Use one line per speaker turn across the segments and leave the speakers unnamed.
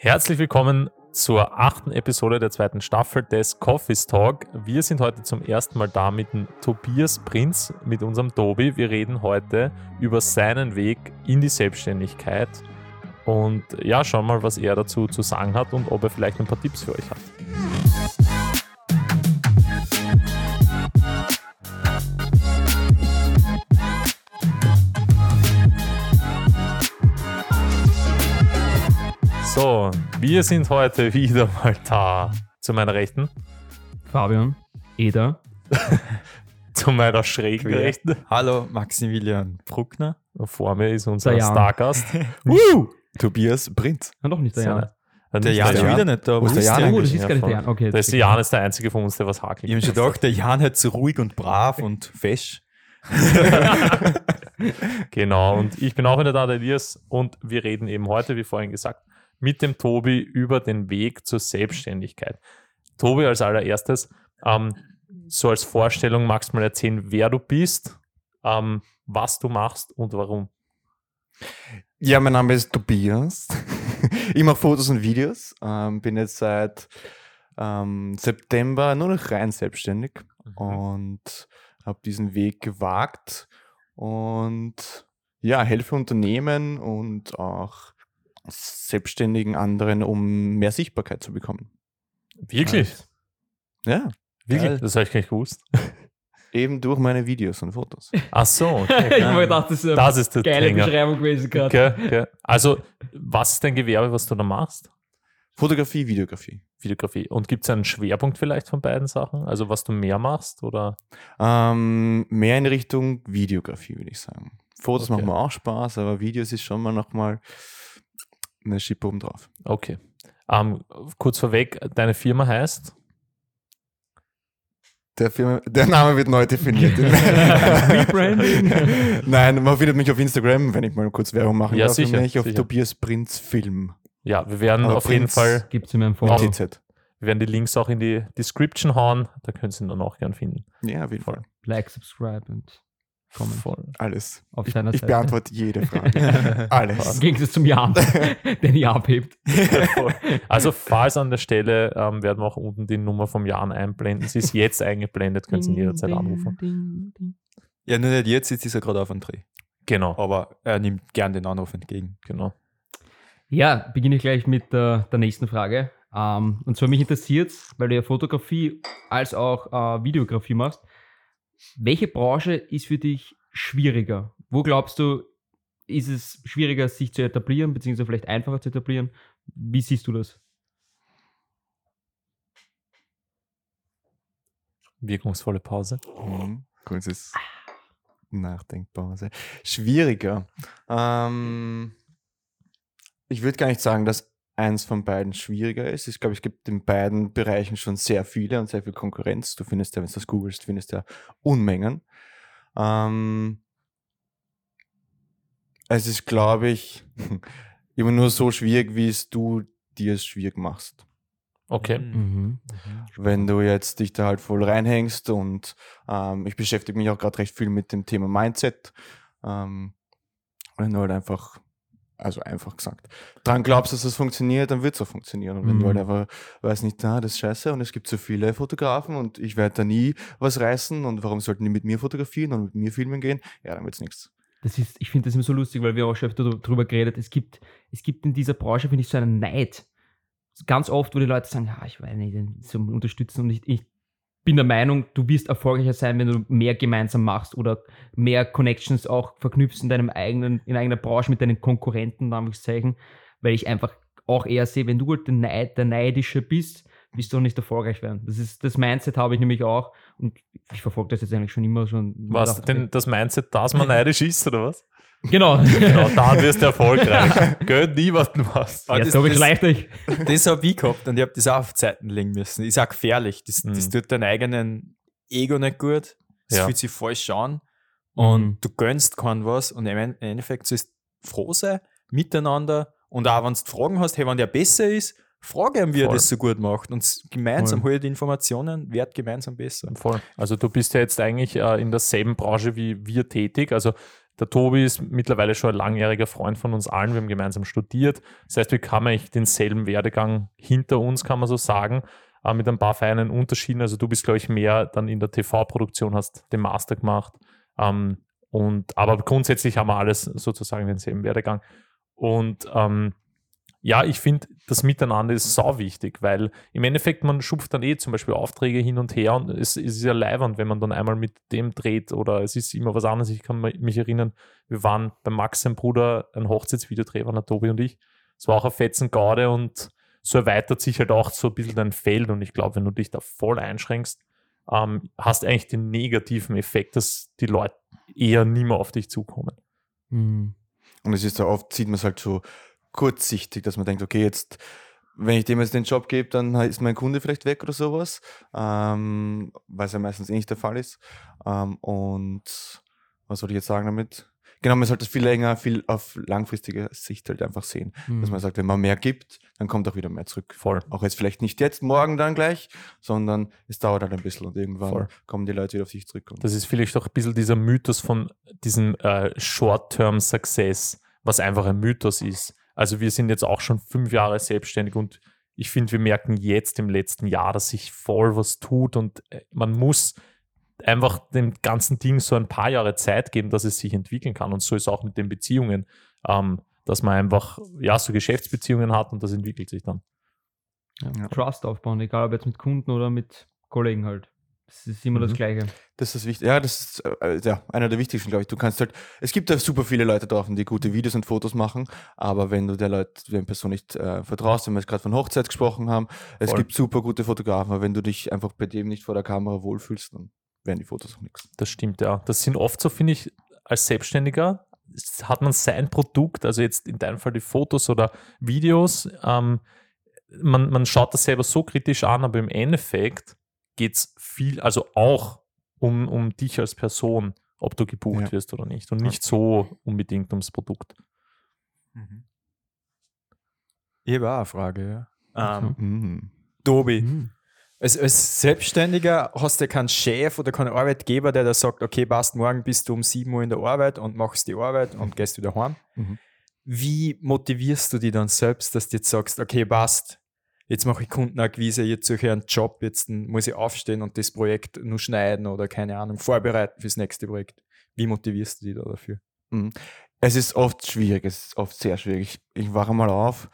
Herzlich willkommen zur achten Episode der zweiten Staffel des Coffee's Talk. Wir sind heute zum ersten Mal da mit Tobias Prinz, mit unserem Tobi. Wir reden heute über seinen Weg in die Selbstständigkeit und ja, schauen mal, was er dazu zu sagen hat und ob er vielleicht ein paar Tipps für euch hat. So, wir sind heute wieder mal da. Zu meiner Rechten,
Fabian, Eda,
zu meiner schrägen. Rechten.
Hallo, Maximilian Bruckner.
Vor mir ist unser
Der Jan.
Stargast.
Woo! Tobias Prinz.
na doch nicht der Jan.
Jan.
Der Jan ist wieder nicht da.
Wo ist der Jan
Oh, das ist gar nicht der Jan. Okay,
Der ist der Jan ist der einzige von uns, der was hakelt.
Ich habe schon gedacht, der Jan hat so ruhig und brav und fesch.
Genau, und ich bin auch wieder da, der Elias, und wir reden eben heute, wie vorhin gesagt, mit dem Tobi über den Weg zur Selbstständigkeit. Tobi, als allererstes, ähm, so als Vorstellung, magst du mal erzählen, wer du bist, ähm, was du machst und warum?
Ja, mein Name ist Tobias. ich mache Fotos und Videos. Ähm, bin jetzt seit ähm, September nur noch rein selbstständig und habe diesen Weg gewagt und ja, helfe Unternehmen und auch selbstständigen anderen, um mehr Sichtbarkeit zu bekommen.
Wirklich?
Ja,
Wirklich?
Geil.
Das habe ich gar nicht gewusst.
eben durch meine Videos und Fotos.
Ach so, okay.
ich habe mir gedacht, das ist eine
Das ist der
geile
Bringer.
Beschreibung gewesen gerade.
Okay, okay. Also, was ist dein Gewerbe, was du da machst?
Fotografie, Videografie.
Videografie. Und gibt es einen Schwerpunkt vielleicht von beiden Sachen? Also, was du mehr machst? Oder?
Ähm, mehr in Richtung Videografie, würde ich sagen. Fotos
Okay.
machen mir auch Spaß, aber Videos ist schon mal nochmal eine Schippe oben drauf.
Okay. Ähm, kurz vorweg, deine Firma heißt?
Der, Firma, der Name wird neu definiert.
Rebranding.
Nein, man findet mich auf Instagram, wenn ich mal kurz Werbung machen
Ja,
darf.
sicher,
nämlich auf
sicher.
Tobias Prinz Film.
Ja, wir werden
Aber
auf jeden
Prinz-
Fall,
Gibt es in meinem.
TZ.
wir werden die Links auch in die Description hauen. Da könnt ihr ihn dann auch gern finden.
Ja, auf jeden Fall.
Like, subscribe und comment.
Voll.
Alles.
Auf
Ich, ich beantworte jede Frage. Alles.
Im Gegensatz zum Jan, der nie abhebt.
Also, falls an der Stelle ähm, werden wir auch unten die Nummer vom Jan einblenden. Sie ist jetzt eingeblendet, können Sie ihn jederzeit anrufen.
Ja, nur nicht jetzt, jetzt ist er gerade auf dem Dreh.
Genau,
Aber er nimmt gern den Anruf entgegen.
genau.
Ja, beginne ich gleich mit der, der nächsten Frage. Ähm, und zwar mich interessiert, weil du ja Fotografie als auch äh, Videografie machst. Welche Branche ist für dich schwieriger? Wo glaubst du, ist es schwieriger, sich zu etablieren, beziehungsweise vielleicht einfacher zu etablieren? Wie siehst du das?
Wirkungsvolle Pause.
Mhm. Kurzes Nachdenkpause. Schwieriger. Ähm, ich würde gar nicht sagen, dass eins von beiden schwieriger ist. Ich glaube, es gibt in beiden Bereichen schon sehr viele und sehr viel Konkurrenz. Du findest ja, wenn du das googelst, findest du ja Unmengen. Ähm, es ist, glaube ich, immer nur so schwierig, wie es du dir es schwierig machst
Okay.
Mhm.
wenn du jetzt dich da halt voll reinhängst und ähm, ich beschäftige mich auch gerade recht viel mit dem Thema Mindset. Ähm, wenn du halt einfach, also einfach gesagt, dran glaubst, dass das funktioniert, dann wird es auch funktionieren. Und wenn
Mhm.
du halt einfach, weiß nicht, na, das ist scheiße und es gibt so viele Fotografen und ich werde da nie was reißen und warum sollten die mit mir fotografieren und mit mir filmen gehen? Ja, dann wird's nichts.
Das ist, ich finde das immer so lustig, weil wir auch schon öfter drüber geredet. Es gibt, es gibt in dieser Branche, finde ich, so einen Neid. Ganz oft, wo die Leute sagen, ja, ich weiß nicht, so unterstützen und ich, ich bin der Meinung, du wirst erfolgreicher sein, wenn du mehr gemeinsam machst oder mehr Connections auch verknüpfst in deinem eigenen, in eigener Branche mit deinen Konkurrenten, Anführungszeichen, weil ich einfach auch eher sehe, wenn du halt der, Neid, der Neidische bist, wirst du auch nicht erfolgreich werden. Das ist das Mindset habe ich nämlich auch und ich verfolge das jetzt eigentlich schon immer schon.
Was denn das Mindset, dass man neidisch ist, oder was?
Genau.
Genau, dann wirst du erfolgreich. Gönn niemanden was.
Ah,
Ja,
das-
so
das-
beschleicht euch.
Das habe ich gehabt und ich habe das auch auf Zeiten legen müssen. Ist auch gefährlich. Das, das
Mhm.
tut deinem eigenen Ego nicht gut. Das
Ja.
fühlt sich falsch an. Und
Mhm.
du gönnst keinen was. Und im En- Endeffekt sollst du froh sein, miteinander. Und auch wenn du Fragen hast, hey, wenn der besser ist, frage ihn, wie er
Voll.
das so gut macht. Und gemeinsam
Voll.
hol die Informationen, wird gemeinsam besser.
Voll. Also du bist ja jetzt eigentlich äh, in derselben Branche wie wir tätig. Also der Tobi ist mittlerweile schon ein langjähriger Freund von uns allen. Wir haben gemeinsam studiert. Das heißt, wir haben eigentlich denselben Werdegang hinter uns, kann man so sagen, äh, mit ein paar feinen Unterschieden. Also du bist, glaube ich, mehr dann in der TV-Produktion, hast den Master gemacht. Ähm, und, aber grundsätzlich haben wir alles sozusagen denselben Werdegang. Und ähm, ja, ich finde, das Miteinander ist sau wichtig, weil im Endeffekt man schupft dann eh zum Beispiel Aufträge hin und her und es, es ist ja leibernd, wenn man dann einmal mit dem dreht oder es ist immer was anderes. Ich kann mich erinnern, wir waren bei Max, sein Bruder, ein Hochzeitsvideo drehen, waren Tobi und ich. Es war auch ein fetzen Gaude und so erweitert sich halt auch so ein bisschen dein Feld und ich glaube, wenn du dich da voll einschränkst, ähm, hast eigentlich den negativen Effekt, dass die Leute eher nie mehr auf dich zukommen.
Mhm.
Und es ist ja oft, sieht man es halt so kurzsichtig, dass man denkt, okay, jetzt, wenn ich dem jetzt den Job gebe, dann ist mein Kunde vielleicht weg oder sowas, ähm, weil es ja meistens eh nicht der Fall ist. Ähm, und was soll ich jetzt sagen damit? Genau, man sollte es viel länger, viel auf langfristige Sicht halt einfach sehen.
Mhm.
Dass man sagt, wenn man mehr gibt, dann kommt auch wieder mehr zurück.
Voll.
Auch jetzt vielleicht nicht jetzt, morgen dann gleich, sondern es dauert halt ein bisschen und irgendwann
Voll.
kommen die Leute wieder auf sich zurück.
Das ist vielleicht auch ein bisschen dieser Mythos von diesem äh, Short-Term-Success, was einfach ein Mythos ist. Also wir sind jetzt auch schon fünf Jahre selbstständig und ich finde, wir merken jetzt im letzten Jahr, dass sich voll was tut und äh, man muss einfach dem ganzen Ding so ein paar Jahre Zeit geben, dass es sich entwickeln kann. Und so ist auch mit den Beziehungen, ähm, dass man einfach ja so Geschäftsbeziehungen hat und das entwickelt sich dann.
Trust aufbauen, egal ob jetzt mit Kunden oder mit Kollegen halt. Das ist immer das
Mhm.
Gleiche.
Das ist das Wichtigste. Ja, das ist äh, ja, einer der wichtigsten, glaube ich. Du kannst halt, es gibt ja super viele Leute draußen, die gute Videos und Fotos machen, aber wenn du der Leute, der Person nicht äh, vertraust, wenn wir jetzt gerade von Hochzeit gesprochen haben, es
Voll.
gibt super gute Fotografen, aber wenn du dich einfach bei dem nicht vor der Kamera wohlfühlst, dann werden die Fotos auch nichts.
Das stimmt, ja. Das sind oft so, finde ich, als Selbstständiger hat man sein Produkt, also jetzt in deinem Fall die Fotos oder Videos, ähm, man, man schaut das selber so kritisch an, aber im Endeffekt geht es viel, also auch um, um dich als Person, ob du gebucht
Ja.
wirst oder nicht und nicht so unbedingt ums Produkt.
Ich habe auch eine Frage, ja. Ähm,
Mhm.
Tobi,
Mhm.
als, als Selbstständiger hast du keinen Chef oder keinen Arbeitgeber, der da sagt, okay, passt, morgen bist du um 7 Uhr in der Arbeit und machst die Arbeit und gehst wieder heim.
Mhm.
Wie motivierst du dich dann selbst, dass du jetzt sagst, okay, passt, jetzt mache ich Kundenakquise, jetzt suche ich einen Job, jetzt muss ich aufstehen und das Projekt nur schneiden oder keine Ahnung, vorbereiten fürs nächste Projekt. Wie motivierst du dich da dafür?
Es ist oft schwierig, es ist oft sehr schwierig. Ich, ich wache mal auf.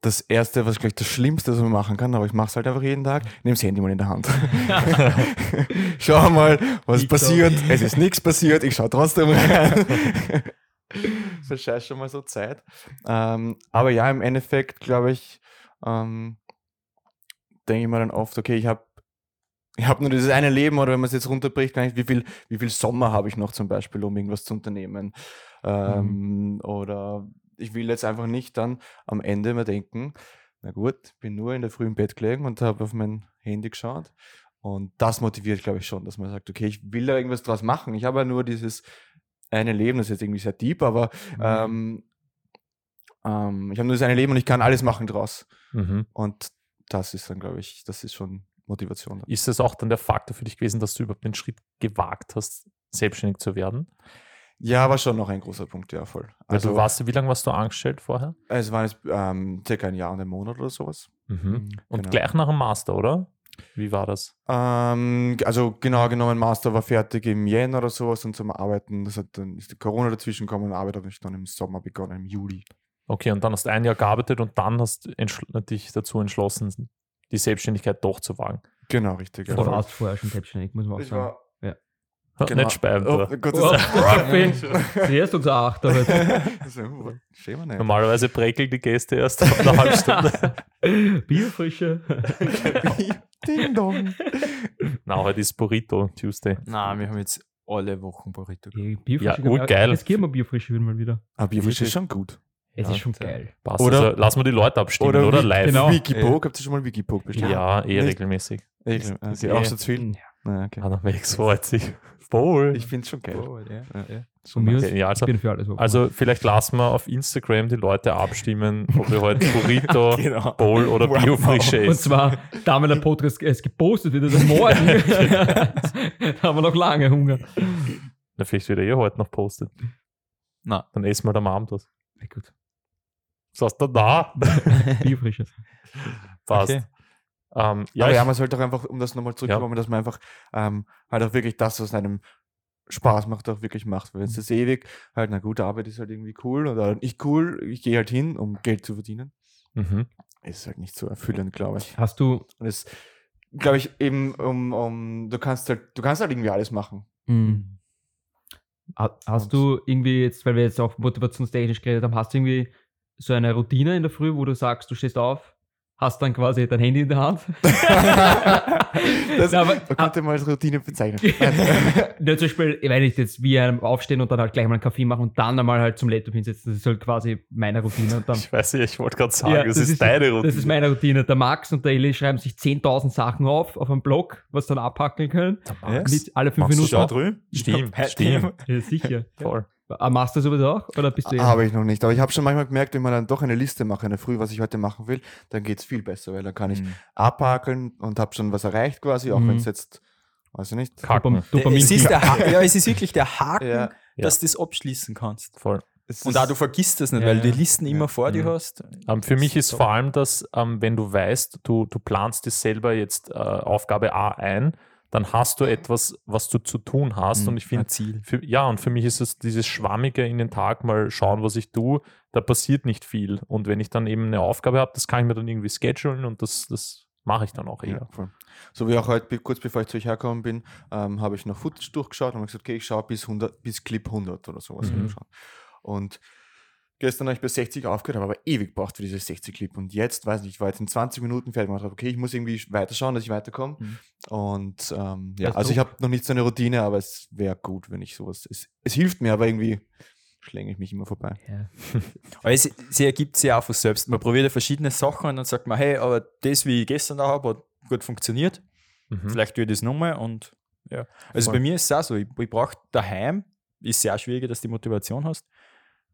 Das erste, was gleich das Schlimmste, was man machen kann, aber ich mache es halt einfach jeden Tag, nehme das Handy mal in der Hand. Schau mal, was
TikTok.
passiert. Es ist nichts passiert, ich schaue trotzdem rein. Verscheiß schon mal so Zeit. Ähm, aber ja, im Endeffekt, glaube ich, ähm, denke ich mir dann oft, okay, ich habe ich habe nur dieses eine Leben oder wenn man es jetzt runterbricht, gar nicht, wie viel, wie viel Sommer habe ich noch zum Beispiel, um irgendwas zu unternehmen. Ähm, Oder ich will jetzt einfach nicht dann am Ende mal denken, na gut, bin nur in der Früh im Bett gelegen und habe auf mein Handy geschaut. Und das motiviert, glaube ich, schon, dass man sagt, okay, ich will da irgendwas draus machen. Ich habe ja nur dieses eine Leben, das ist jetzt irgendwie sehr deep, aber ähm, ähm, ich habe nur das eine Leben und ich kann alles machen draus.
Mhm.
Und das ist dann, glaube ich, das ist schon Motivation.
Ist das auch dann der Faktor für dich gewesen, dass du überhaupt den Schritt gewagt hast, selbstständig zu werden?
Ja, war schon noch ein großer Punkt, ja, voll.
Weil du warst, wie lange warst du angestellt vorher?
es war jetzt ähm, circa ein Jahr und ein Monat oder sowas.
Mhm. Und
Genau.
gleich nach dem Master, oder? Wie war das?
Ähm, also genau genommen, Master war fertig im Jänner oder sowas und zum Arbeiten, das hat dann ist die Corona dazwischen gekommen und Arbeit habe ich dann im Sommer begonnen, im Juli.
Okay, und dann hast du ein Jahr gearbeitet und dann hast du entschl- dich dazu entschlossen, die Selbstständigkeit doch zu wagen.
Genau, richtig.
Du
Ja.
warst vorher schon selbstständig, muss man auch
Ich
sagen.
war,
Ha,
genau.
Nicht speiben.
Oh. Gott
Oh,
sei Dank.
Profi. Zuerst unser Achter
Schäme nicht.
Normalerweise präkeln die Gäste erst nach einer halben Stunde.
Bierfrische.
Ding dong.
Na, heute ist Burrito Tuesday.
Nein, wir haben jetzt alle Wochen Burrito.
Bierfrische.
Ja, urgeil.
Jetzt geben wir Bierfrische wieder mal wieder.
Aber Bierfisch ist schon gut.
Es
Ja,
ist schon geil.
Passt.
Oder-
also, lassen wir die Leute abstimmen, oder,
Oder,
live?
genau.
Wikipoke, habt ihr schon mal Wikipoke bestellt?
Ja, eh
Nicht-
regelmäßig.
Ich, okay.
Ja.
Auch schon zu viel?
Ja.
Na, okay.
Anamex freut sich. Voll.
Ich finde es schon geil.
Oh, ja, ja.
Aus,
Okay, ja, also-
ich bin für alles offen.
Also vielleicht lassen wir auf Instagram die Leute abstimmen, ob wir heute Burrito,
Genau.
Bowl oder
Wow.
Biofrische
Und
ist.
zwar, da wenn der Podcast erst gepostet wird, also morgen, da haben wir noch lange Hunger.
Na, vielleicht wird er eh heute noch postet.
Nein.
Dann essen wir am Abend was.
Ja, gut.
Sagst du da?
Biofrisches.
Passt.
Okay.
Ähm, ja,
aber ja, man sollte auch einfach, um das nochmal zurückzukommen, dass man einfach ähm, halt auch wirklich das, was einem Spaß macht, auch wirklich macht. Weil wenn es das ewig halt, na gut, Arbeit ist halt irgendwie cool oder nicht cool, ich gehe halt hin, um Geld zu verdienen,
mhm.
ist halt nicht so erfüllend, glaube ich.
Hast du,
Und es, glaube ich, eben um, um, du kannst halt, du kannst halt irgendwie alles machen.
mh, ha- hast du irgendwie jetzt, weil wir jetzt auch motivationstechnisch geredet haben, hast du irgendwie so eine Routine in der Früh, wo du sagst, du stehst auf, hast dann quasi dein Handy in der Hand?
Das
aber-
man könnte mal als Routine bezeichnen.
Ja, zum Beispiel, wenn ich jetzt wie einem aufstehen und dann halt gleich mal einen Kaffee machen und dann einmal halt zum Laptop hinsetzen, das ist halt quasi meine Routine. Dann,
ich weiß nicht, ich wollte gerade sagen,
Ja,
das, ist, deine Routine.
Das ist meine Routine. Der Max und der Eli schreiben sich 10.000 Sachen auf, auf einem Blog, was dann abhackeln können.
Ja,
Mit alle fünf
Machst du
Minuten.
Schau drüben.
Stimmt,
Ja,
stimmt.
Ja, sicher.
Voll.
Ah, Machst du sowas auch? Oder bist du eher-
Habe ich noch nicht. Aber ich habe schon manchmal gemerkt, wenn man dann doch eine Liste macht, eine Früh, was ich heute machen will, dann geht es viel besser, weil dann kann ich
Mhm.
abhakeln und habe schon was erreicht quasi, auch
Mhm.
wenn es jetzt, weiß ich nicht.
Kacken.
Dopam- Dopamin
Es ist der ha ja, es ist wirklich der Haken,
Ja.
dass du das abschließen kannst.
Voll.
Es
Und auch du vergisst das nicht,
Ja,
weil du die Listen
Ja.
immer vor dir
Mhm.
hast.
Ähm, für mich ist
top.
vor allem das, ähm, wenn du weißt, du, du planst dir selber jetzt äh, Aufgabe A ein, dann hast du etwas, was du zu tun hast.
Mhm,
Und ich finde, ja, und für mich ist es dieses Schwammige in den Tag mal schauen, was ich tue, da passiert nicht viel. Und wenn ich dann eben eine Aufgabe habe, das kann ich mir dann irgendwie schedulen und das, das mache ich dann auch eher.
Ja. So wie auch heute, kurz bevor ich zu euch hergekommen bin, ähm, habe ich noch Footage durchgeschaut und habe gesagt, okay, ich schaue bis 100, bis Clip 100 oder sowas.
Mhm.
Und gestern habe ich bei 60 aufgehört, habe aber ewig gebraucht für diese 60 Clip. Und jetzt, weiß nicht, ich war jetzt in 20 Minuten fertig und habe okay, ich muss irgendwie weiterschauen, dass ich weiterkomme.
Mhm.
Und ähm, ja, also ich habe noch nicht so eine Routine, aber es wäre gut, wenn ich sowas. Es, es hilft mir, aber irgendwie schlänge ich mich immer vorbei.
Ja.
Aber es, sie ergibt sich auch von selbst. Man probiert ja verschiedene Sachen und dann sagt man, hey, aber das, wie ich gestern da habe, hat gut funktioniert.
Mhm.
Vielleicht tue ich das nochmal und ja. Also
Voll.
bei mir ist es auch so, ich, ich brauche daheim, ist sehr schwieriger, dass du die Motivation hast.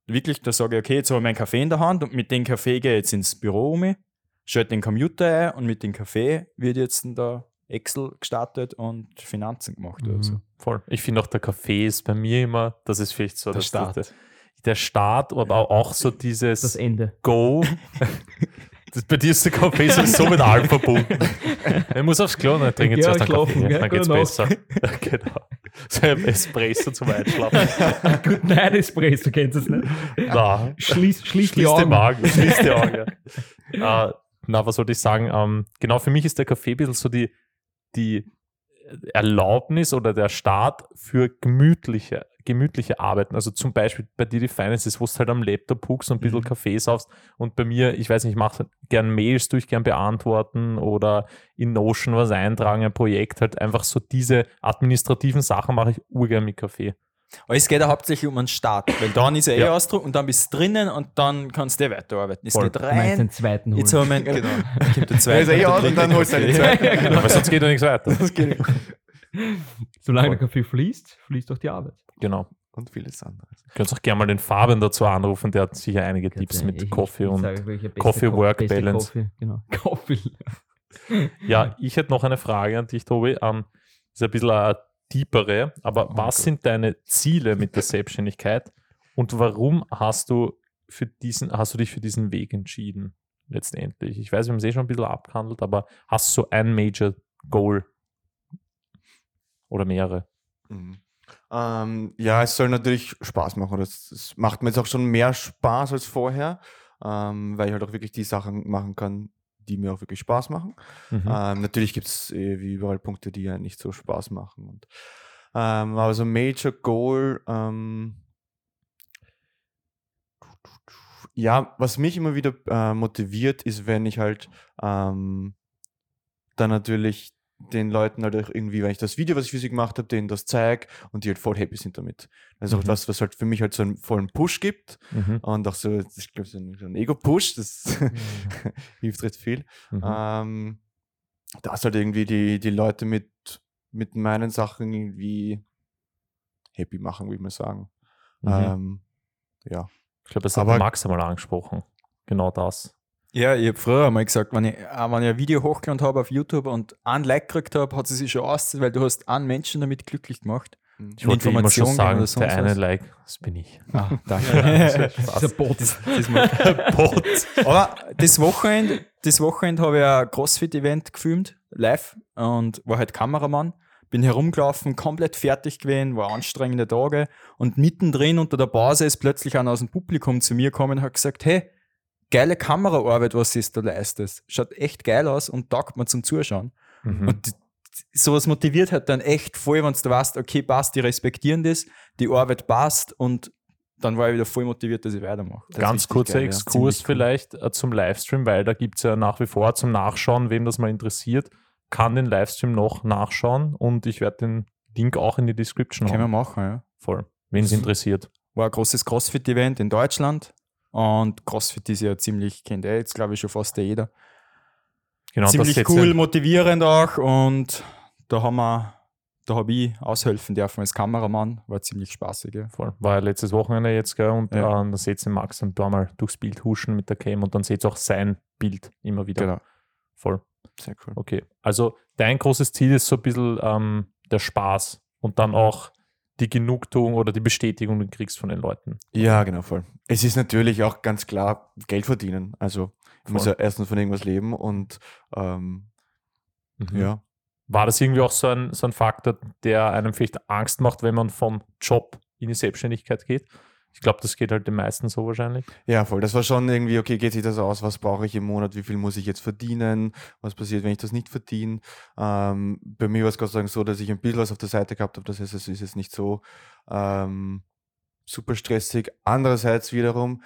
Wirklich, da sage ich, okay, jetzt habe ich meinen Kaffee in der Hand und mit dem Kaffee gehe ich jetzt ins Büro um, schalte den Computer ein und mit dem Kaffee wird jetzt da Excel gestartet und Finanzen gemacht oder so.
Mhm.
Voll. Ich finde auch, der Kaffee ist bei mir immer, das ist vielleicht so
Der
das-
Start.
Der, der Start, aber auch so dieses
Das Ende.
Go. Das, bei dir ist der Kaffee sowieso mit allem verbunden. Ich muss aufs Klo, dann trinke ich
Geh
zuerst einen Kaffee,
gell?
dann geht's
Gute
besser. genau. So ein Espresso zum Einschlafen.
Good Night Espresso, kennst du es nicht?
Na,
Schließ, schließ, die
schließ die
Augen.
Magen, schließ die Augen. Ja. äh, na, was wollte ich sagen? Ähm, genau, für mich ist der Kaffee ein bisschen so die, die Erlaubnis oder der Start für gemütliche, gemütliche Arbeiten. Also zum Beispiel bei dir die Finances, wo du halt am Laptop huckst und ein bisschen
Mhm.
Kaffee saufst. Und bei mir, ich weiß nicht, ich mache gern Mails durch, gern beantworten oder in Notion was eintragen, ein Projekt, halt einfach so diese administrativen Sachen mache ich urgern mit Kaffee.
Aber es geht ja hauptsächlich um einen Start, weil dann ist er eh
Ja.
Ausdruck und dann bist du drinnen und dann kannst du eh weiterarbeiten. Es
Voll.
geht
Du meinst den
rein.
zweiten holen.
Jetzt haben wir genau. kommt der
Ja,
zweite.
ist er eh aus und dann holst du einen
Kaffee.
zweiten.
Ja, weil sonst geht ja nichts weiter.
Solange
Voll.
der Kaffee fließt, fließt auch die Arbeit.
Genau.
Und vieles anderes.
Du kannst auch gerne mal den Fabian dazu anrufen, der hat sicher einige Tipps
Ich-
mit Coffee und
sage, welcher beste
Coffee
Co-
Work
beste
Balance.
Coffee, genau. Coffee.
Ja, ich hätte noch eine Frage an dich, Tobi. Ähm, ist ein bisschen eine tiefere, aber
Oh
was
Gott.
sind deine Ziele mit der Selbstständigkeit und warum hast du für diesen, hast du dich für diesen Weg entschieden? Letztendlich. Ich weiß, wir haben es eh schon ein bisschen abgehandelt, aber hast du so ein Major Goal? Oder mehrere?
Mhm. Ähm, ja, es soll natürlich Spaß machen. Das, das macht mir jetzt auch schon mehr Spaß als vorher, ähm, weil ich halt auch wirklich die Sachen machen kann, die mir auch wirklich Spaß machen.
Mhm.
Ähm, natürlich gibt es äh, wie überall Punkte, die ja nicht so Spaß machen. Und, ähm, aber so Major Goal, ähm, ja, was mich immer wieder äh, motiviert, ist, wenn ich halt ähm, dann natürlich den Leuten halt auch irgendwie, wenn ich das Video, was ich für sie gemacht habe, denen das zeige und die halt voll happy sind damit. Das ist auch
Mhm.
was, was halt für mich halt so einen vollen Push gibt
Mhm.
und auch so, ich glaube, so ein, Ego-Push, das hilft recht viel.
Mhm.
Ähm, dass halt irgendwie die, die Leute mit, mit meinen Sachen irgendwie happy machen, würde ich mal sagen.
Mhm.
Ähm, ja.
ich glaube, das hat Max einmal angesprochen. Genau das.
Ja, ich habe früher einmal gesagt, wenn ich, auch wenn ich ein Video hochgeladen habe auf YouTube und einen Like gekriegt habe, hat es sich schon ausgezahlt, weil du hast einen Menschen damit glücklich gemacht.
Ich wollte immer schon sagen,
oder sonst
der eine? Like, das bin ich.
Ah, danke.
Dieser Bot.
Das macht-
Bot.
Aber das Wochenende, das Wochenende habe ich ein CrossFit-Event gefilmt, live, und war halt Kameramann. Bin herumgelaufen, komplett fertig gewesen, war anstrengende Tage. Und mittendrin unter der Pause ist plötzlich einer aus dem Publikum zu mir gekommen und hat gesagt, hey, geile Kameraarbeit, was du da leistest. Schaut echt geil aus und taugt mir zum Zuschauen.
Mhm.
Und sowas motiviert halt dann echt voll, wenn du weißt, okay, passt, die respektieren das, die Arbeit passt und dann war ich wieder voll motiviert, dass ich weitermache.
Das
Ganz kurzer
geil, ja.
Exkurs
cool.
vielleicht äh, zum Livestream, weil da gibt es ja nach wie vor zum Nachschauen, wem das mal interessiert, kann den Livestream noch nachschauen und ich werde den Link auch in die Description
Können wir
haben.
machen, ja.
Voll. Wen es interessiert.
war ein großes CrossFit-Event in Deutschland. Und CrossFit ist ja ziemlich, kennt eh jetzt glaube ich schon fast jeder.
Genau, das
ziemlich cool, motivierend auch. Und da haben wir, da habe ich aushelfen dürfen als Kameramann. War ziemlich spaßig. Ja.
Voll. War ja letztes Wochenende jetzt, gell? Und
Ja.
äh, da seht ihr Max und da mal durchs Bild huschen mit der Cam und dann seht ihr auch sein Bild immer wieder.
Genau.
Voll.
Sehr cool.
Okay. Also dein großes Ziel ist so ein bisschen ähm, der Spaß und dann auch die Genugtuung oder die Bestätigung, die du kriegst von den Leuten.
Ja, genau, voll. Es ist natürlich auch ganz klar Geld verdienen. Also ich muss ja erstens von irgendwas leben und ähm,
Mhm.
ja.
War das irgendwie auch so ein, so ein Faktor, der einem vielleicht Angst macht, wenn man vom Job in die Selbstständigkeit geht? Ich glaube, das geht halt den meisten so wahrscheinlich.
Ja, voll. Das war schon irgendwie, okay, geht sich das aus? Was brauche ich im Monat? Wie viel muss ich jetzt verdienen? Was passiert, wenn ich das nicht verdiene? Ähm, bei mir war es Gott sei Dank so, dass ich ein bisschen was auf der Seite gehabt habe. Das heißt, es ist jetzt nicht so ähm, super stressig. Andererseits wiederum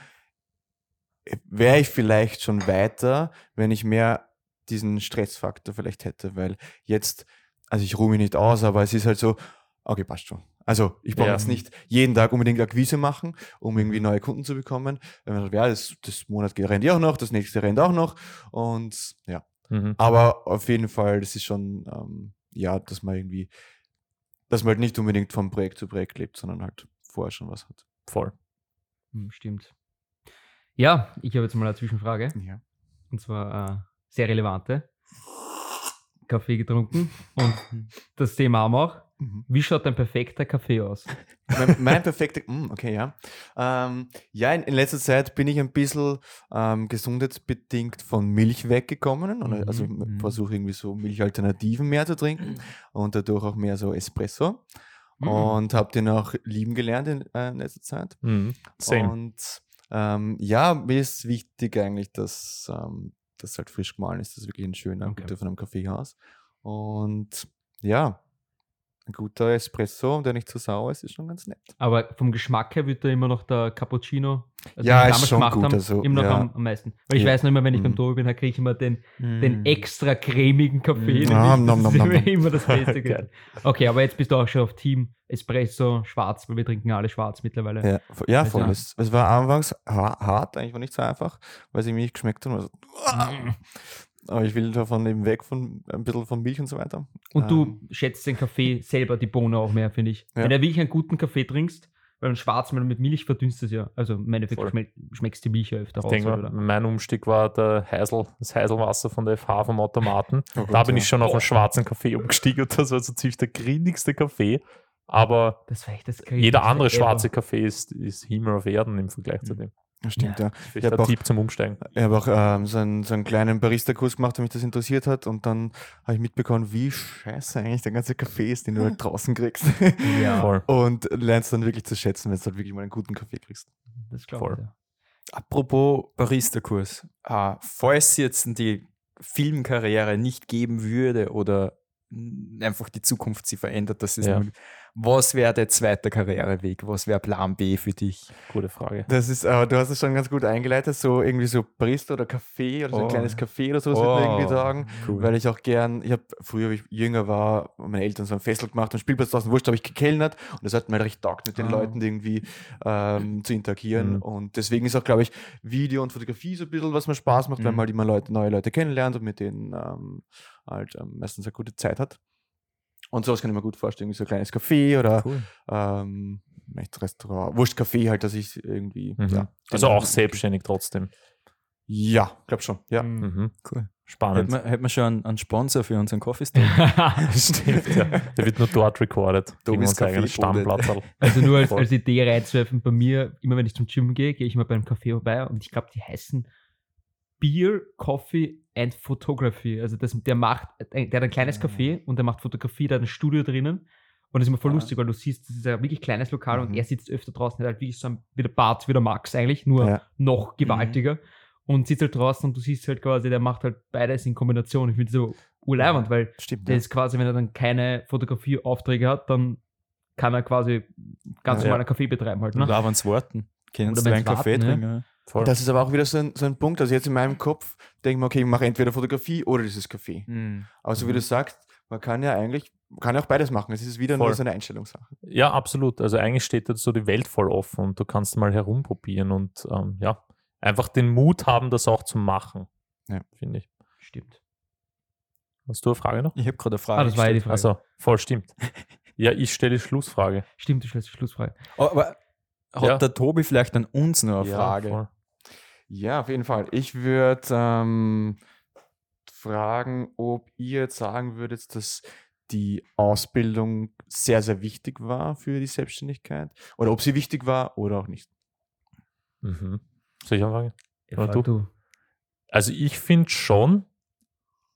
wäre ich vielleicht schon weiter, wenn ich mehr diesen Stressfaktor vielleicht hätte, weil jetzt, also ich ruhe mich nicht aus, aber es ist halt so, okay, passt schon. Also ich brauche
Ja.
jetzt nicht jeden Tag unbedingt Akquise machen, um irgendwie neue Kunden zu bekommen. Wenn man sagt, ja, das, das Monat geht- rennt ja auch noch, das nächste rennt auch noch und ja.
Mhm.
Aber auf jeden Fall, das ist schon, ähm, ja, dass man irgendwie, dass man halt nicht unbedingt von Projekt zu Projekt lebt, sondern halt vorher schon was hat.
Voll.
Hm, Stimmt. Ja, ich habe jetzt mal eine Zwischenfrage.
Ja.
Und zwar äh, sehr relevante. Kaffee getrunken. Und das Thema haben wir auch.
Mhm.
Wie schaut ein perfekter Kaffee aus?
mein, mein perfekter, mm, okay, ja. Ähm, ja, in, in letzter Zeit bin ich ein bisschen ähm, gesundheitsbedingt von Milch weggekommen. Und, also ich
Mhm.
versuche irgendwie so Milchalternativen mehr zu trinken und dadurch auch mehr so Espresso.
Mhm.
Und habe den auch lieben gelernt in, äh, in letzter Zeit.
Mhm. Same.
Und ähm, ja, mir ist wichtig eigentlich, dass ähm, das halt frisch gemahlen ist. Das ist wirklich ein schöner,
Okay.
guter von einem Kaffeehaus. Und ja, ein guter Espresso, der nicht zu sauer ist, ist schon ganz nett.
Aber vom Geschmack her wird da immer noch der Cappuccino, also
Ja,
den wir gemacht
gut,
haben,
also,
immer noch
ja.
am, am meisten. Weil ich
Ja.
weiß noch immer, wenn ich beim
Mhm.
Tobi bin, dann kriege ich immer den,
Mhm.
den extra cremigen Kaffee. Den
Ah, nom, nom, nom,
immer, das Beste. Okay, aber jetzt bist du auch schon auf Team Espresso schwarz, weil wir trinken alle schwarz mittlerweile.
Ja, ja
Also,
voll.
ja.
Es, es war anfangs ha- hart, eigentlich war nicht so einfach, weil irgendwie nicht geschmeckt hat. und So,
Mhm.
Aber ich will davon eben weg von ein bisschen von Milch und so weiter.
Und du
Ähm,
schätzt den Kaffee selber, die Bohne auch mehr, finde ich.
Ja.
Wenn du wirklich einen guten Kaffee trinkst, weil ein schwarz wenn du mit Milch verdünnst es ja. Also im Endeffekt schmeck, schmeckst die Milch ja öfter
Ich
raus.
denke,
oder?
mein Umstieg war der Heisel, das Heiselwasser von der FH vom Automaten.
oh
da bin ich schon auf einen schwarzen Kaffee umgestiegen und das war so ziemlich der grindigste Kaffee. Aber jeder andere schwarze Kaffee ist, ist Himmel auf Erden im Vergleich zu
Mhm.
dem.
Ja, Stimmt, ja.
Vielleicht
hab
ein
auch-
Tipp zum Umsteigen.
Ich habe auch ähm, so, einen, so einen kleinen Barista-Kurs gemacht, der mich das interessiert hat. Und dann habe ich mitbekommen, wie scheiße eigentlich der ganze Kaffee ist, den du halt draußen kriegst.
Ja,
Voll.
Und lernst dann wirklich zu schätzen, wenn du halt wirklich mal einen guten Kaffee kriegst.
das glaube
Voll.
ich. Ja.
Apropos Barista-Kurs. Äh, falls jetzt die Filmkarriere nicht geben würde oder einfach die Zukunft sie verändert, das ist
Ja.
Was wäre der zweite Karriereweg? Was wäre Plan B für dich?
Gute Frage.
Das ist, aber du hast es schon ganz gut eingeleitet, so irgendwie so Barista oder Café oder so ein
Oh.
kleines Café oder sowas, würde man irgendwie sagen.
cool.
Weil ich auch gern, ich habe früher, wie ich jünger war, meine Eltern so ein Fessel gemacht und Spielplatz draußen, wurscht, habe ich gekellnert und das hat mir halt recht taugt, mit den
Ah.
Leuten irgendwie ähm, zu interagieren.
Mhm.
Und deswegen ist auch, glaube ich, Video und Fotografie so ein bisschen, was mir Spaß macht, weil
Mhm.
man halt immer Leute, neue Leute kennenlernt und mit denen ähm, halt ähm, meistens eine gute Zeit hat. Und sowas kann ich mir gut vorstellen, wie so ein kleines Café oder
cool.
ähm, Restaurant, Wurscht Café halt, dass ich irgendwie,
Mhm.
ja.
Also
den-
auch selbstständig trotzdem.
Ja, glaub schon, ja.
Mhm.
Mhm.
Cool.
Spannend.
Hätten wir, hätten wir schon einen, einen Sponsor für unseren Coffee Store?
Stimmt, ja. Der wird nur dort recorded.
Tobis
uns eigenes Stammplatz.
Also nur als, als Idee reinzuwerfen, bei mir, immer wenn ich zum Gym gehe, gehe ich mal beim Café vorbei und ich glaube, die heißen Beer, Coffee and Photography. Also das, der macht, der hat ein kleines Café und der macht Fotografie, der hat ein Studio drinnen. Und das ist immer voll
Ah.
lustig, weil du siehst, das ist ein wirklich kleines Lokal und
Mhm.
er sitzt öfter draußen, hat halt wirklich so ein, wie der Bart, wie der Max eigentlich, nur
Ja.
noch gewaltiger. Und sitzt halt draußen und du siehst halt quasi, der macht halt beides in Kombination. Ich finde das so urleibend, weil
Stimmt.
der
Ja.
ist quasi, wenn er dann keine Fotografieaufträge hat, dann kann er quasi ganz
Ja.
normal einen Kaffee betreiben halt.
Oder
Ne?
auch wenn's warten. Können
Oder
Sie einen Kaffee
warten, ja.
trinken?
Voll.
Das ist aber auch wieder so ein, so ein Punkt. Also jetzt in meinem Kopf denke ich mir, okay, ich mache entweder Fotografie oder dieses Café. Also wie
Mhm.
du sagst, man kann ja eigentlich, man kann ja auch beides machen. Es ist wieder
Voll.
nur so eine Einstellungssache.
Ja, absolut. Also eigentlich steht da so die Welt voll offen und du kannst mal herumprobieren und ähm, ja, einfach den Mut haben, das auch zu machen.
Ja.
Finde ich.
Stimmt.
Hast du eine Frage noch?
Ich habe gerade eine Frage.
Ah, das war ja die. Frage.
Also, voll stimmt. ja, ich stelle die Schlussfrage.
Stimmt, du stellst die Schlussfrage.
Oh, aber hat
Ja.
der Tobi vielleicht an uns noch eine
Ja,
Frage?
voll.
Ja, auf jeden Fall. Ich würde ähm, fragen, ob ihr jetzt sagen würdet, dass die Ausbildung sehr, sehr wichtig war für die Selbstständigkeit oder ob sie wichtig war oder auch nicht.
Mhm. Soll ich anfangen?
Ja,
Oder
frag
du? Also ich finde schon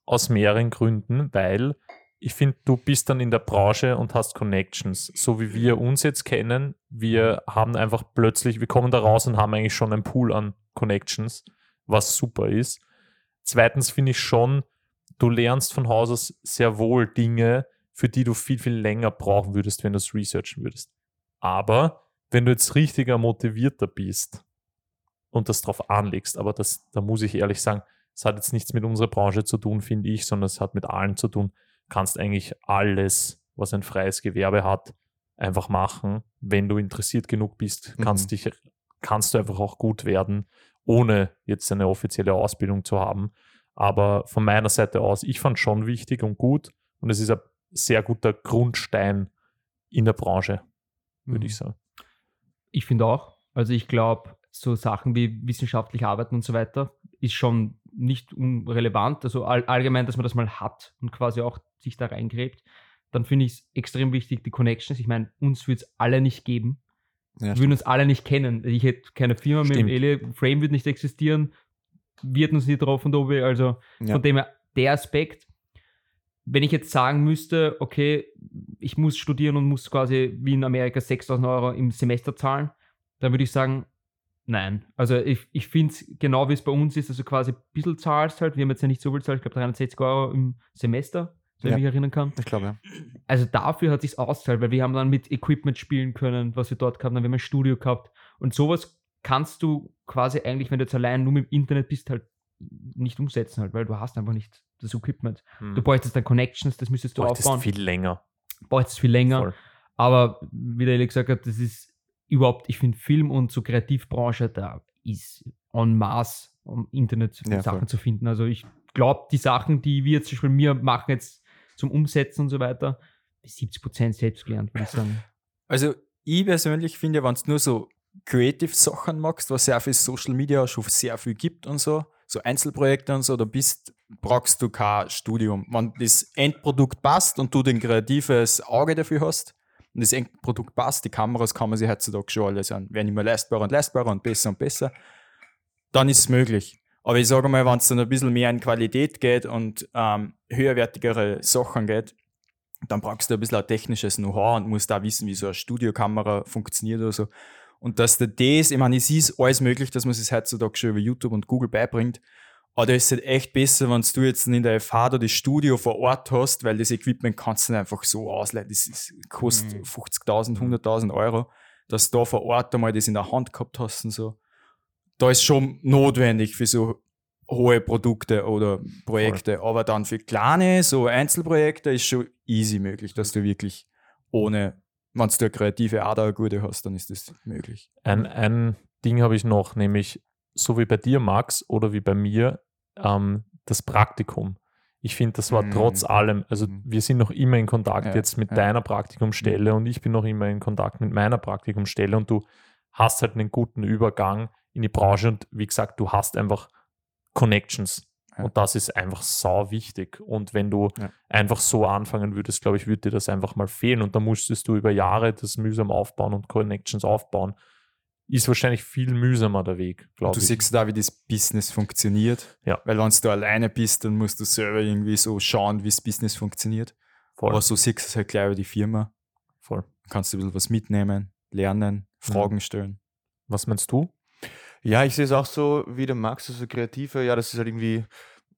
aus mehreren Gründen, weil ich finde, du bist dann in der Branche und hast Connections. So wie wir uns jetzt kennen, wir haben einfach plötzlich, wir kommen da raus und haben eigentlich schon einen Pool an Connections, was super ist. Zweitens finde ich schon, du lernst von Haus aus sehr wohl Dinge, für die du viel, viel länger brauchen würdest, wenn du es researchen würdest. Aber wenn du jetzt richtiger motivierter bist und das drauf anlegst, aber das, da muss ich ehrlich sagen, es hat jetzt nichts mit unserer Branche zu tun, finde ich, sondern es hat mit allen zu tun. Kannst eigentlich alles, was ein freies Gewerbe hat, einfach machen. Wenn du interessiert genug bist, kannst, dich, kannst du einfach auch gut werden, ohne jetzt eine offizielle Ausbildung zu haben. Aber von meiner Seite aus, ich fand schon wichtig und gut und es ist ein sehr guter Grundstein in der Branche, würde
Mhm.
ich sagen.
Ich finde auch. Also ich glaube, so Sachen wie wissenschaftlich arbeiten und so weiter ist schon nicht unrelevant. Also all, allgemein, dass man das mal hat und quasi auch sich da reingräbt. Dann finde ich es extrem wichtig, die Connections. Ich meine, uns würde es alle nicht geben.
Ja,
Wir würden uns alle nicht kennen. Ich hätte keine Firma mit dem
Stimmt.
Ele, Frame wird nicht existieren. Wir hätten uns nie drauf und Obi. Also
Ja.
von dem her, der Aspekt, wenn ich jetzt sagen müsste, okay, ich muss studieren und muss quasi wie in Amerika 6000 Euro im Semester zahlen, dann würde ich sagen, nein. Also ich, ich finde es genau wie es bei uns ist, also quasi ein bisschen zahlst halt, wir haben jetzt ja nicht so viel zahlt, ich glaube 360 Euro im Semester, wenn
Ja.
ich mich erinnern kann.
Ich glaube, ja.
Also dafür hat sich auszahlt, weil wir haben dann mit Equipment spielen können, was wir dort gehabt haben, dann haben wir ein Studio gehabt und sowas kannst du quasi eigentlich, wenn du jetzt allein nur mit dem Internet bist, halt nicht umsetzen halt, weil du hast einfach nicht das Equipment. Du bräuchtest dann Connections, das müsstest du
Hm. Bräuchtest
aufbauen.
viel länger.
bräuchtest viel länger.
Voll.
Aber wie der Eli gesagt hat, das ist überhaupt, ich finde Film und so Kreativbranche, da ist en masse um Internet
Ja,
Sachen
voll.
zu finden. Also ich glaube, die Sachen, die wir jetzt zum Beispiel mir machen jetzt zum Umsetzen und so weiter, bis 70 Prozent selbst gelernt, würde ich sagen.
Also, ich persönlich finde, wenn du nur so Creative Sachen magst, was sehr viel Social Media schon sehr viel gibt und so, so Einzelprojekte und so, da bist, brauchst du kein Studium. Wenn das Endprodukt passt und du ein kreatives Auge dafür hast und das Endprodukt passt, die Kameras kann man sich heutzutage schon alles an, werden immer leistbarer und leistbarer und besser und besser, dann ist es möglich. Aber ich sage mal, wenn es dann ein bisschen mehr in Qualität geht und ähm, höherwertigere Sachen geht, dann brauchst du ein bisschen ein technisches Know-how und musst da wissen, wie so eine Studiokamera funktioniert oder so. Und dass du das, ich meine, es ist alles möglich, dass man es heutzutage schon über YouTube und Google beibringt. Aber da ist es halt echt besser, wenn du jetzt in der FH da das Studio vor Ort hast, weil das Equipment kannst du nicht einfach so ausleihen. Das ist, kostet
Mhm.
50.000, 100.000 Euro, dass du da vor Ort einmal das in der Hand gehabt hast und so. Da ist schon notwendig für so hohe Produkte oder Projekte. Aber dann für kleine, so Einzelprojekte ist schon easy möglich, dass du wirklich ohne, wenn du eine kreative Ader gute hast, dann ist das möglich.
Ein, ein Ding habe ich noch, nämlich so wie bei dir, Max, oder wie bei mir, ähm, das Praktikum. Ich finde, das war
Mhm.
trotz allem, also
Mhm.
wir sind noch immer in Kontakt
Ja,
jetzt mit
ja.
deiner Praktikumsstelle und ich bin noch immer in Kontakt mit meiner Praktikumsstelle und du hast halt einen guten Übergang in die Branche und wie gesagt, du hast einfach Connections.
Ja.
Und das ist einfach sau wichtig. Und wenn du
Ja.
einfach so anfangen würdest, glaube ich, würde dir das einfach mal fehlen. Und da musstest du über Jahre das mühsam aufbauen und Connections aufbauen. Ist wahrscheinlich viel mühsamer der Weg, glaube
Du
ich.
siehst da, wie das Business funktioniert.
Ja.
Weil wenn du alleine bist, dann musst du selber irgendwie so schauen, wie das Business funktioniert.
voll,
Aber so siehst du es halt gleich über die Firma.
voll.
Kannst du ein bisschen was mitnehmen, lernen, Fragen stellen.
Was meinst du?
Ja, ich sehe es auch so wie der Max, also Kreative, ja, das ist halt irgendwie,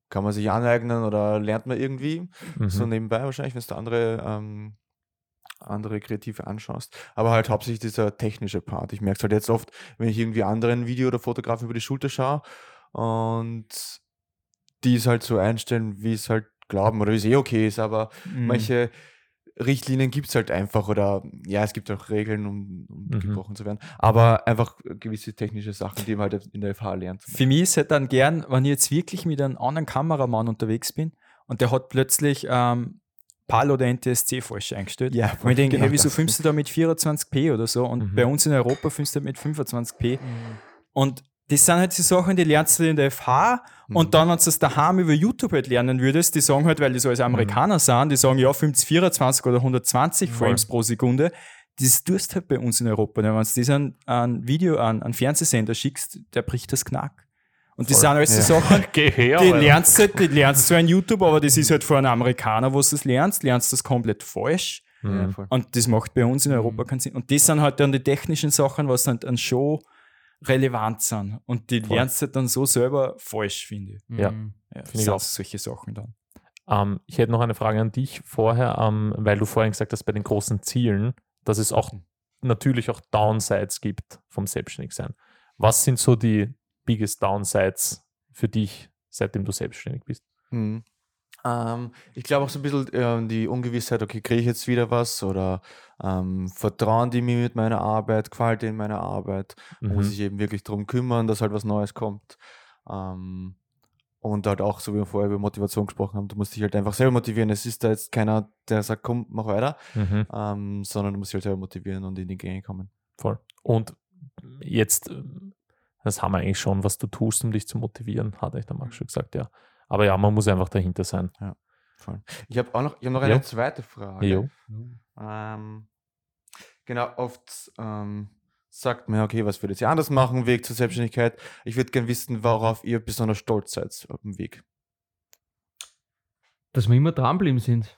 kann man sich aneignen oder lernt man irgendwie.
Mhm.
So nebenbei wahrscheinlich, wenn du andere, ähm, andere Kreative anschaust. Aber halt hauptsächlich dieser technische Part. Ich merke es halt jetzt oft, wenn ich irgendwie anderen Video- oder Fotografen über die Schulter schaue und die es halt so einstellen, wie es halt glauben oder wie es eh okay ist, aber
Mhm.
manche Richtlinien gibt es halt einfach oder ja, es gibt auch Regeln, um, um
Mhm.
gebrochen zu werden. Aber einfach gewisse technische Sachen, die man halt in der FH lernt.
Für mich ist halt dann gern, wenn ich jetzt wirklich mit einem anderen Kameramann unterwegs bin und der hat plötzlich ähm, PAL oder NTSC falsch eingestellt.
Ja,
Und ich denke,
genau
hey, wieso filmst du da mit 24p oder so? Und
Mhm.
bei uns in Europa filmst du mit 25p. Und das sind halt die Sachen, die lernst du in der FH.
Mhm.
Und dann, wenn du das daheim über YouTube halt lernen würdest, die sagen halt, weil die so als Amerikaner sind, die sagen, ja, filmst 24 oder 120
Voll.
Frames pro Sekunde. Das tust du halt bei uns in Europa. Wenn du das an ein Video, an einen Fernsehsender schickst, der bricht das Knack. Und das
Voll.
sind alles so
Ja.
Sachen,
her.
die lernst du halt, die lernst du in YouTube, aber das ist halt von einem Amerikaner, wo du das lernst, lernst du das komplett falsch.
Mhm.
Und das macht bei uns in Europa keinen Sinn. Und das sind halt dann die technischen Sachen, was dann an Show relevant sind. Und die
Voll.
lernst du halt dann so selber falsch, finde ich.
Ja.
Mhm.
Ja,
Finde ich auch.
solche Sachen dann.
Ähm, ich hätte noch eine Frage an dich vorher, ähm, weil du vorhin gesagt hast, bei den großen Zielen, dass es auch natürlich auch Downsides gibt vom Selbstständigsein. Was sind so die biggest Downsides für dich, seitdem du selbstständig bist?
Mhm. Ähm, ich glaube auch so ein bisschen ähm, die Ungewissheit, okay, kriege ich jetzt wieder was oder ähm, vertrauen die mir mit meiner Arbeit, gefällt denen meine Arbeit, man muss
Mhm.
sich eben wirklich darum kümmern, dass halt was Neues kommt. Ähm, und halt auch, so wie wir vorher über Motivation gesprochen haben, du musst dich halt einfach selber motivieren. Es ist da jetzt keiner, der sagt, komm, mach weiter,
Mhm.
ähm, sondern du musst dich halt selber motivieren und in die Gänge kommen.
Voll. Und jetzt, ähm, das haben wir eigentlich schon, was du tust, um dich zu motivieren, hat euch der Max schon gesagt, ja. Aber ja, man muss einfach dahinter sein.
Voll. Ich habe auch noch, ich hab noch eine
Ja.
zweite Frage.
Jo.
Ähm, genau, oft ähm, sagt man, okay, was würdet ihr anders machen, Weg zur Selbstständigkeit? Ich würde gerne wissen, worauf ihr besonders stolz seid auf dem Weg.
Dass wir immer dranbleiben sind,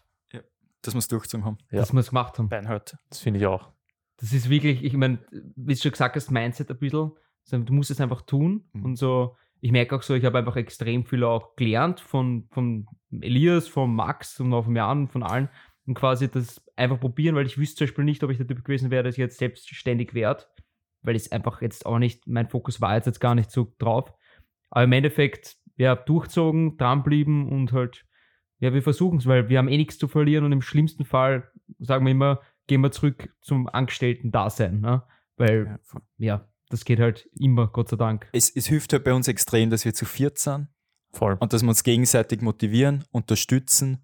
Dass wir es durchgezogen haben.
Ja.
dass wir es gemacht haben.
Beinhard.
Das finde ich auch.
Das ist wirklich, ich meine, wie du schon gesagt hast, Mindset ein bisschen. Du musst es einfach tun.
Mhm.
Und so, ich merke auch so, ich habe einfach extrem viel auch gelernt von, von Elias, von Max und auch von Jan, von allen. Und quasi das einfach probieren, weil ich wüsste zum Beispiel nicht, ob ich der Typ gewesen wäre, dass ich jetzt selbstständig werde. Weil es einfach jetzt auch nicht, mein Fokus war jetzt, jetzt gar nicht so drauf. Aber im Endeffekt, ja, durchzogen, dranbleiben und halt, ja, wir versuchen es, weil wir haben eh nichts zu verlieren und im schlimmsten Fall, sagen wir immer, gehen wir zurück zum Angestellten-Dasein. Ne? Weil,
Ja,
ja, das geht halt immer, Gott sei Dank.
Es, es hilft halt bei uns extrem, dass wir zu viert sind
Voll.
und dass wir uns gegenseitig motivieren, unterstützen.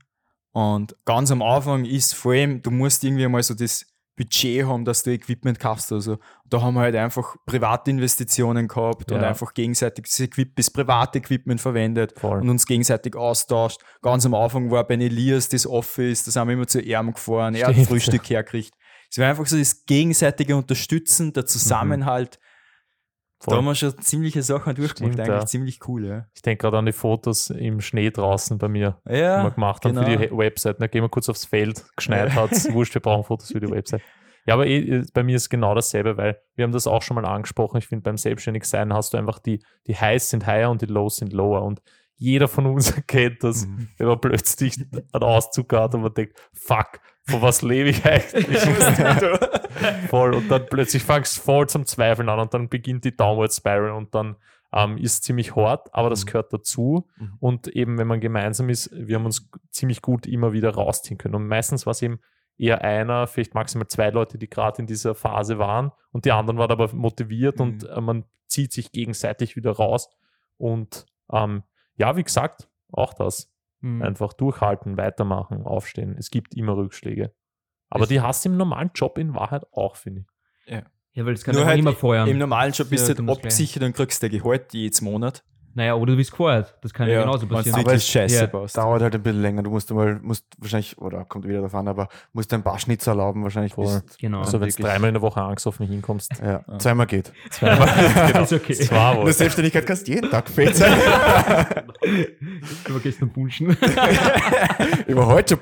Und ganz am Anfang ist vor allem, du musst irgendwie mal so das Budget haben, dass du Equipment kaufst. Also da haben wir halt einfach Privatinvestitionen gehabt und
Ja.
einfach gegenseitig das, Equip das Privatequipment verwendet
Voll.
und uns gegenseitig austauscht. Ganz am Anfang war bei Elias das Office, da sind wir immer zu ihm gefahren, er hat
Stimmt,
Frühstück hergekriegt. Es war einfach so das gegenseitige Unterstützen, der Zusammenhalt. Da
Voll.
haben wir schon ziemliche Sachen durchgemacht,
Stimmt,
eigentlich
ja.
ziemlich cool, ja.
Ich denke gerade an die Fotos im Schnee draußen bei mir, die
Ja,
wir gemacht haben für
genau.
die He- Website. Da gehen wir kurz aufs Feld, geschneit hat Wurscht, wir brauchen Fotos für die Website. Ja, aber eh, bei mir ist genau dasselbe, weil wir haben das auch schon mal angesprochen. Ich finde, beim Selbstständigsein hast du einfach die, die Highs sind higher und die Lows sind lower. Und jeder von uns kennt das,
Mhm.
wenn man plötzlich einen Auszug hat und man denkt, fuck, von was lebe ich eigentlich? voll. Und dann plötzlich fangst du voll zum Zweifeln an und dann beginnt die Downward Spiral und dann ähm, ist ziemlich hart, aber das
Mhm.
gehört dazu.
Mhm.
Und eben, wenn man gemeinsam ist, wir haben uns ziemlich gut immer wieder rausziehen können. Und meistens war es eben eher einer, vielleicht maximal zwei Leute, die gerade in dieser Phase waren und die anderen waren aber motiviert
Mhm.
und äh, man zieht sich gegenseitig wieder raus. Und ähm, ja, wie gesagt, auch das.
Mhm.
Einfach durchhalten, weitermachen, aufstehen. Es gibt immer Rückschläge. Aber
Es-
die hast du im normalen Job in Wahrheit auch, finde ich.
Ja, weil es kann
Nur
einfach
halt
immer feuern.
Im normalen Job bist
Ja,
du halt abgesichert und kriegst dein Gehalt jedes Monat.
Naja, oder du bist gefeuert. Das kann ja, genauso
wenn's
passieren.
Aber es-
scheiße
ja.
Dauert halt ein bisschen länger. Du musst mal, musst wahrscheinlich, oder kommt wieder davon, aber musst ein paar Schnitzer erlauben, wahrscheinlich.
Voll.
Genau.
Also wenn du dreimal in der Woche angesoffen hinkommst.
ja, zweimal geht.
Zweimal. genau.
ist okay.
Zwei
In der
Wochen.
Selbstständigkeit kannst du jeden Tag fett sein.
Über gestern Bunschen.
Über heute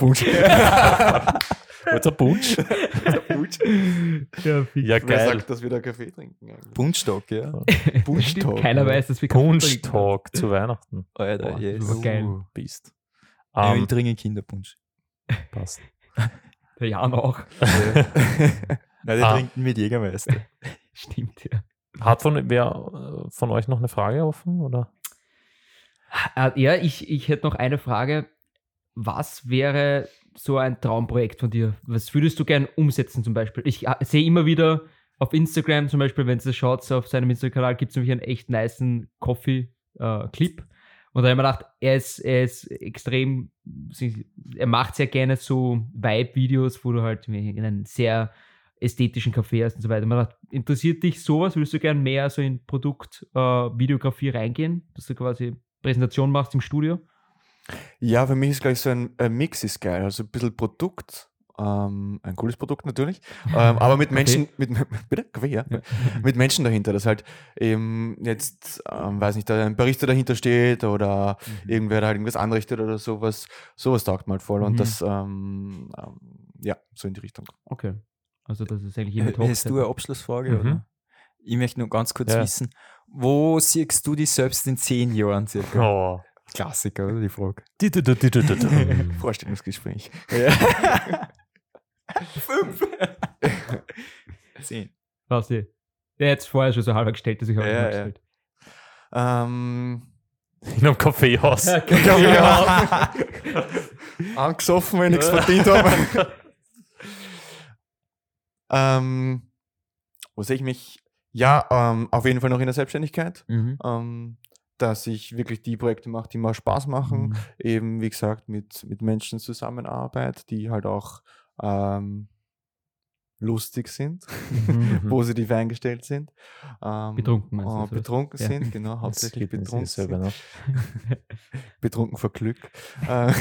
schon Punsch.
What's a Bunch?
ja, fix.
Ja,
Wer
geil.
sagt, dass wir da Kaffee trinken? eigentlich?
Bunstock, ja.
Bunchtag.
Keiner weiß, dass wir Kaffee
Punch
trinken.
Talk zu Weihnachten.
Alter,
Boah,
yes.
super geil.
Uh.
Bist.
Ja,
Ähm,
ich trinke Kinderpunsch.
passt.
Der Jan auch.
Nein, der
Ah.
trinkt mit Jägermeister.
Stimmt, ja.
Hat von, wer äh, von euch noch eine Frage offen? Oder?
Äh, ja, ich, ich hätte noch eine Frage. Was wäre so ein Traumprojekt von dir? Was würdest du gern umsetzen zum Beispiel? Ich äh, sehe immer wieder auf Instagram zum Beispiel, wenn ihr schaut, auf seinem Instagram-Kanal gibt es nämlich einen echt niceen Coffee-Clip. Und da habe ich mir gedacht, er ist, er ist extrem, er macht sehr gerne so Vibe-Videos, wo du halt in einen sehr ästhetischen Café hast und so weiter. Man gedacht, interessiert dich sowas? Würdest du gern mehr so in Produkt-Videografie reingehen, dass du quasi Präsentation machst im Studio?
Ja, für mich ist gleich so ein, ein Mix ist geil. Also ein bisschen Produkt, ähm, ein cooles Produkt natürlich, ähm, aber mit Menschen, mit, bitte, Kaffee, ja, mit Menschen dahinter, dass halt eben jetzt, ähm, weiß nicht, da ein Barista dahinter steht oder irgendwer da halt irgendwas anrichtet oder sowas, sowas taugt mir halt voll
Mhm.
und das, ähm, ähm, ja, so in die Richtung.
Okay. Also das ist eigentlich immer
Hast du eine Abschlussfrage?
Mhm.
Oder? Ich möchte nur ganz kurz
Ja.
wissen, wo siehst du dich selbst in zehn Jahren circa?
Oh.
Klassiker, oder die Frage?
Vorstellungsgespräch.
Fünf. Zehn.
Was die? Der hat es vorher schon so halber gestellt, dass ich auch
Ja,
mal
ja.
gestellt.
Ähm,
In einem Kaffeehaus.
angesoffen, weil ich nichts verdient habe. ähm, wo sehe ich mich? Ja, ähm, auf jeden Fall noch in der Selbstständigkeit,
Mhm.
ähm, dass ich wirklich die Projekte mache, die mir Spaß machen.
Mhm.
Eben, wie gesagt, mit, mit Menschen zusammenarbeit, die halt auch ähm, lustig sind,
Mhm.
positiv eingestellt sind. Ähm,
Betrunken meinst du,
äh,
also?
betrunken
Ja.
sind, genau,
Das
hauptsächlich betrunken sind. Betrunken vor Glück. Äh,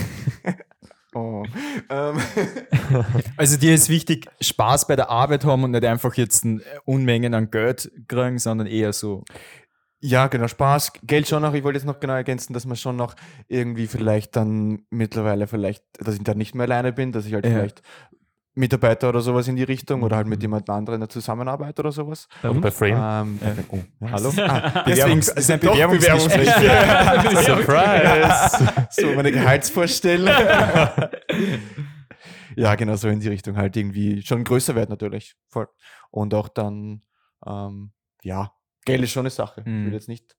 oh. ähm,
Also dir ist wichtig, Spaß bei der Arbeit haben und nicht einfach jetzt Unmengen an Geld kriegen, sondern eher so.
Ja, genau, Spaß, Geld schon noch. Ich wollte jetzt noch genau ergänzen, dass man schon noch irgendwie vielleicht dann mittlerweile vielleicht, dass ich dann nicht mehr alleine bin, dass ich halt
Ja.
vielleicht Mitarbeiter oder sowas in die Richtung oder halt mit
Mhm.
jemand anderem in der Zusammenarbeit oder sowas.
Bei
Und
uns?
bei Frame.
Ähm,
Ja.
oh.
Hallo?
Ah,
Deswegen
Bewerbungs-
ist ein Bewerbungsgespräch.
Surprise!
so meine Gehaltsvorstellung. ja, genau, so in die Richtung halt irgendwie schon größer wird natürlich. Voll. Und auch dann, ähm, ja, Geld ist schon eine Sache. Ich
Mhm.
will jetzt nicht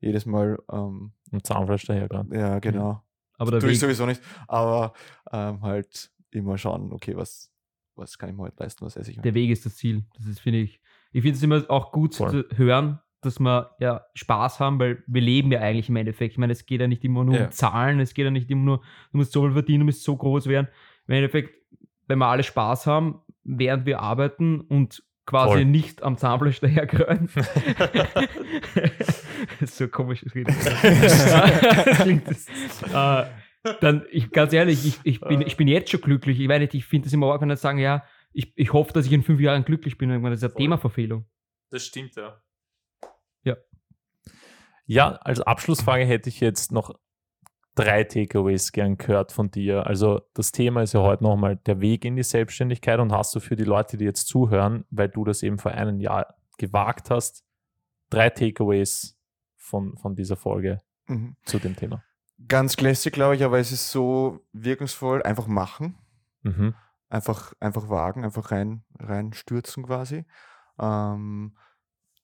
jedes Mal, ähm,
Und Zahnfleisch daher gerade.
ja, genau.
Aber der
Tue ich sowieso nicht, aber ähm, halt immer schauen, okay, was, was kann ich mir heute leisten, was esse ich
der Weg ist das Ziel. Das ist, finde ich. Ich finde es immer auch gut
Voll.
zu hören, dass wir ja Spaß haben, weil wir leben ja eigentlich im Endeffekt. Ich meine, es geht ja nicht immer nur
Ja.
um Zahlen, es geht ja nicht immer nur, du musst so viel verdienen, du musst so groß werden. Im Endeffekt, wenn wir alle Spaß haben, während wir arbeiten und quasi
Voll.
nicht am Zahnfleisch das ist so komisch. Das klingt das, äh, dann, ich, ganz ehrlich, ich, ich, bin, ich bin jetzt schon glücklich. Ich, meine, ich finde es immer auch, wenn Leute sagen, ja, ich, ich hoffe, dass ich in fünf Jahren glücklich bin. Ich meine, Das ist
Voll.
Themaverfehlung.
Das stimmt, ja.
Ja.
Ja, als Abschlussfrage hätte ich jetzt noch drei Takeaways gern gehört von dir. Also das Thema ist ja heute nochmal der Weg in die Selbstständigkeit und hast du für die Leute, die jetzt zuhören, weil du das eben vor einem Jahr gewagt hast, drei Takeaways von, von dieser Folge
Mhm.
zu dem Thema.
Ganz classic, glaube ich, aber es ist so wirkungsvoll, einfach machen.
Mhm.
einfach, einfach wagen, einfach rein, reinstürzen quasi. Ähm,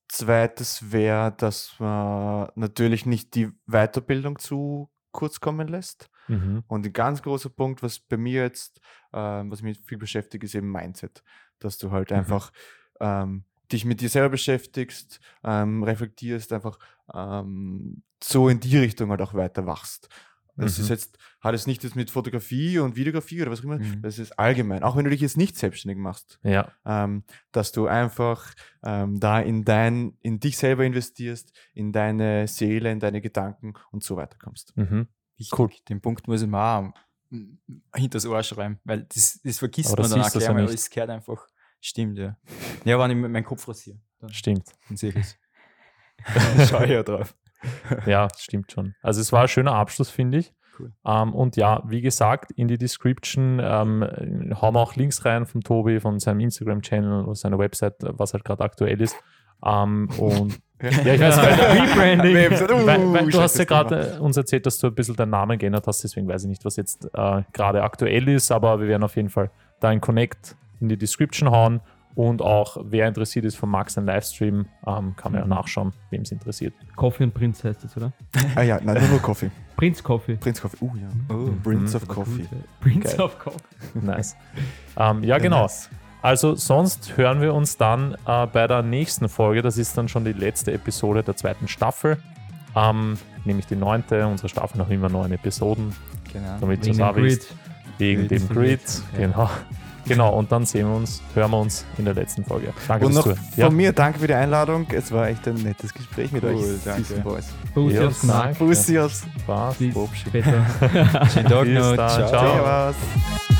zweites wäre, dass man natürlich nicht die Weiterbildung zu kurz kommen lässt.
Mhm.
Und ein ganz großer Punkt, was bei mir jetzt, ähm, was mich viel beschäftigt, ist eben Mindset. Dass du halt
Mhm.
einfach ähm, dich mit dir selber beschäftigst, ähm, reflektierst, einfach ähm, so in die Richtung halt auch weiter wachst. Das
Mhm.
ist jetzt, hat es nicht jetzt mit Fotografie und Videografie oder was auch immer,
Mhm.
das ist allgemein. Auch wenn du dich jetzt nicht selbstständig machst,
Ja,
ähm, dass du einfach ähm, da in dein, in dich selber investierst, in deine Seele, in deine Gedanken und so weiter kommst.
mhm.
Wichtig.
Cool.
Den Punkt muss ich mm, hinter das Ohr schreiben, weil das, das vergisst
Aber
man
das
dann auch gleich mal, aber es gehört einfach. Stimmt, ja. Ja, wenn ich mit meinem Kopf rasiere,
stimmt.
dann sehe ich es. Dann schaue ich ja drauf.
Ja, stimmt schon. Also es war ein schöner Abschluss, finde ich.
Cool.
Ähm, und ja, wie gesagt, in die Description ähm, hauen wir auch Links rein vom Tobi, von seinem Instagram-Channel oder seiner Website, was halt gerade aktuell ist. Ähm, und ja, ich weiß, weil,
Rebranding.
weil, weil du hast ja gerade uns erzählt, dass du ein bisschen deinen Namen geändert hast, deswegen weiß ich nicht, was jetzt äh, gerade aktuell ist, aber wir werden auf jeden Fall da Connect in die Description hauen und auch, wer interessiert ist von Max ein Livestream, ähm, kann man ja nachschauen, wem es interessiert.
Coffee und Prinz heißt es, oder?
Ah ja, nein, nur, nur Coffee.
Prinz Coffee.
Prinz Coffee. Uh ja.
Oh,
Prince
Mhm.
of Coffee.
Prince
Geil.
of Coffee.
Nice. ähm, ja, genau.
nice.
Also sonst hören wir uns dann äh, bei der nächsten Folge. Das ist dann schon die letzte Episode der zweiten Staffel. Ähm, nämlich die neunte. Unsere Staffel noch immer neun Episoden,
genau.
damit du
Wegen
es
dem. Grid.
Wegen
Grid.
dem Grid.
Ja.
Genau. Genau, und dann sehen wir uns, hören wir uns in der letzten Folge. Danke
Und noch
fürs
von
Zuhören.
mir danke für die Einladung. Es war echt ein nettes Gespräch mit
Cool,
euch.
danke.
Boys.
Bussi
Ja,
aufs
danke.
Bussi aufs
Spaß.
Bis später.
Schönen Tag noch. Ciao.
ciao.
Servus.